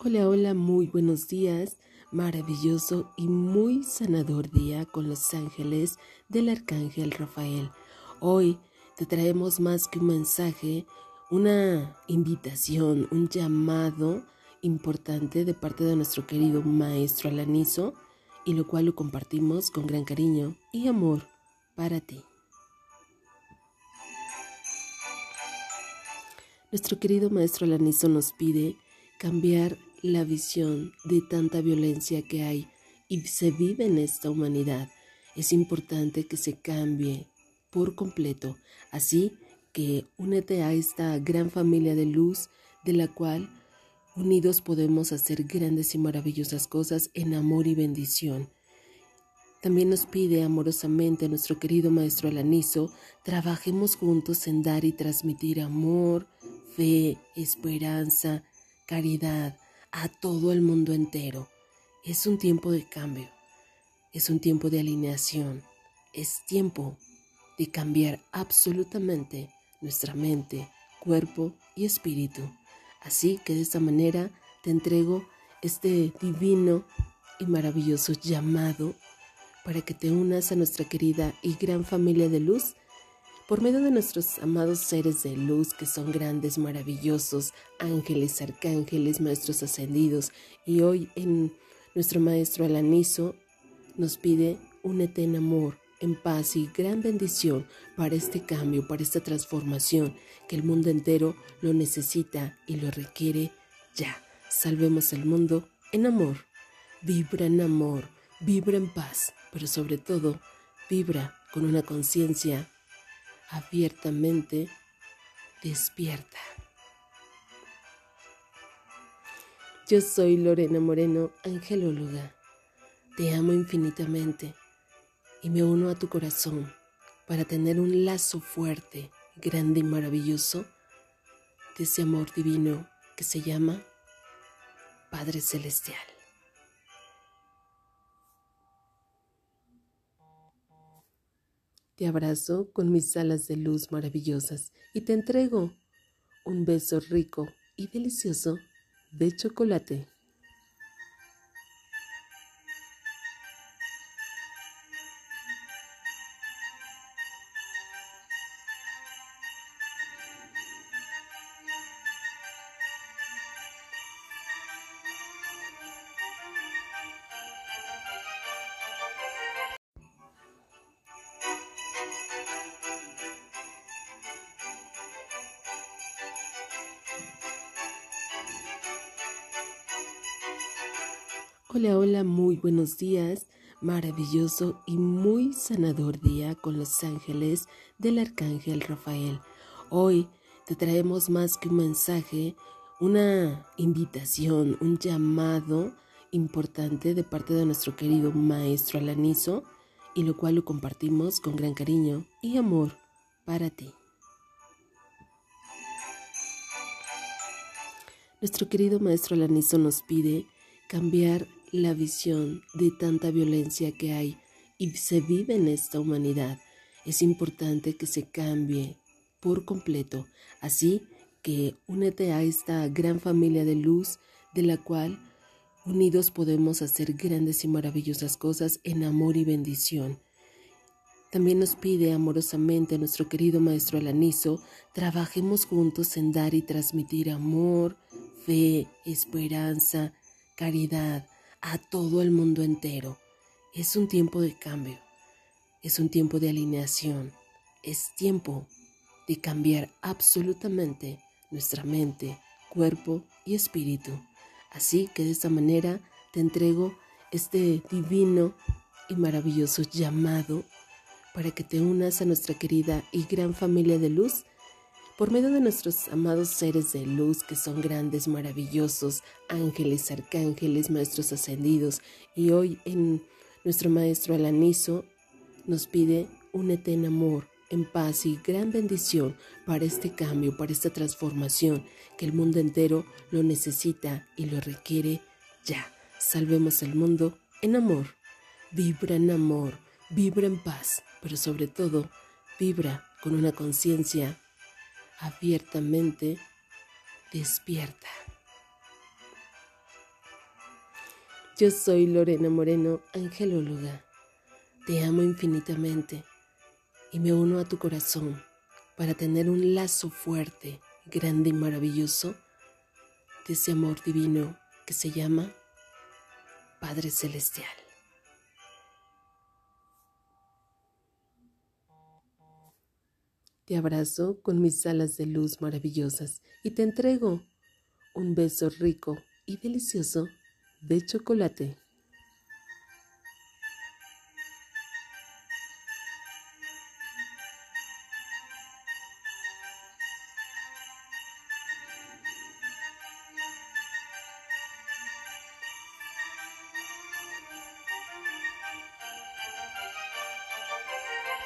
Hola, hola, muy buenos días. Maravilloso y muy sanador día con los ángeles del arcángel Rafael. Hoy te traemos más que un mensaje, una invitación, un llamado importante de parte de nuestro querido maestro Alanizo y lo cual lo compartimos con gran cariño y amor para ti. Nuestro querido maestro Alanizo nos pide cambiar la visión de tanta violencia que hay y se vive en esta humanidad. Es importante que se cambie por completo. Así que únete a esta gran familia de luz de la cual unidos podemos hacer grandes y maravillosas cosas en amor y bendición. También nos pide amorosamente nuestro querido Maestro Alanizo, trabajemos juntos en dar y transmitir amor, fe, esperanza, caridad, a todo el mundo entero. Es un tiempo de cambio, es un tiempo de alineación, es tiempo de cambiar absolutamente nuestra mente, cuerpo y espíritu. Así que de esta manera te entrego este divino y maravilloso llamado para que te unas a nuestra querida y gran familia de luz por medio de nuestros amados seres de luz que son grandes, maravillosos, ángeles, arcángeles, maestros ascendidos, y hoy en nuestro maestro Alanizo nos pide únete en amor, en paz y gran bendición para este cambio, para esta transformación que el mundo entero lo necesita y lo requiere ya. Salvemos el mundo en amor. Vibra en amor, vibra en paz, pero sobre todo, vibra con una conciencia abiertamente despierta. Yo soy Lorena Moreno, angelóloga. Te amo infinitamente y me uno a tu corazón para tener un lazo fuerte, grande y maravilloso de ese amor divino que se llama Padre Celestial. Te abrazo con mis alas de luz maravillosas y te entrego un beso rico y delicioso de chocolate. Hola, hola, muy buenos días. Maravilloso y muy sanador día con los ángeles del arcángel Rafael. Hoy te traemos más que un mensaje, una invitación, un llamado importante de parte de nuestro querido maestro Alanizo y lo cual lo compartimos con gran cariño y amor para ti. Nuestro querido maestro Alanizo nos pide cambiar la visión de tanta violencia que hay y se vive en esta humanidad. Es importante que se cambie por completo. Así que únete a esta gran familia de luz de la cual unidos podemos hacer grandes y maravillosas cosas en amor y bendición. También nos pide amorosamente nuestro querido Maestro Alanizo, trabajemos juntos en dar y transmitir amor, fe, esperanza, caridad, a todo el mundo entero. Es un tiempo de cambio, es un tiempo de alineación, es tiempo de cambiar absolutamente nuestra mente, cuerpo y espíritu. Así que de esta manera te entrego este divino y maravilloso llamado para que te unas a nuestra querida y gran familia de luz por medio de nuestros amados seres de luz que son grandes, maravillosos, ángeles, arcángeles, maestros ascendidos, y hoy en nuestro maestro Alanizo nos pide únete en amor, en paz y gran bendición para este cambio, para esta transformación que el mundo entero lo necesita y lo requiere ya. Salvemos el mundo en amor. Vibra en amor, vibra en paz, pero sobre todo, vibra con una conciencia abiertamente despierta. Yo soy Lorena Moreno, angelóloga. Te amo infinitamente y me uno a tu corazón para tener un lazo fuerte, grande y maravilloso de ese amor divino que se llama Padre Celestial. Te abrazo con mis alas de luz maravillosas y te entrego un beso rico y delicioso de chocolate.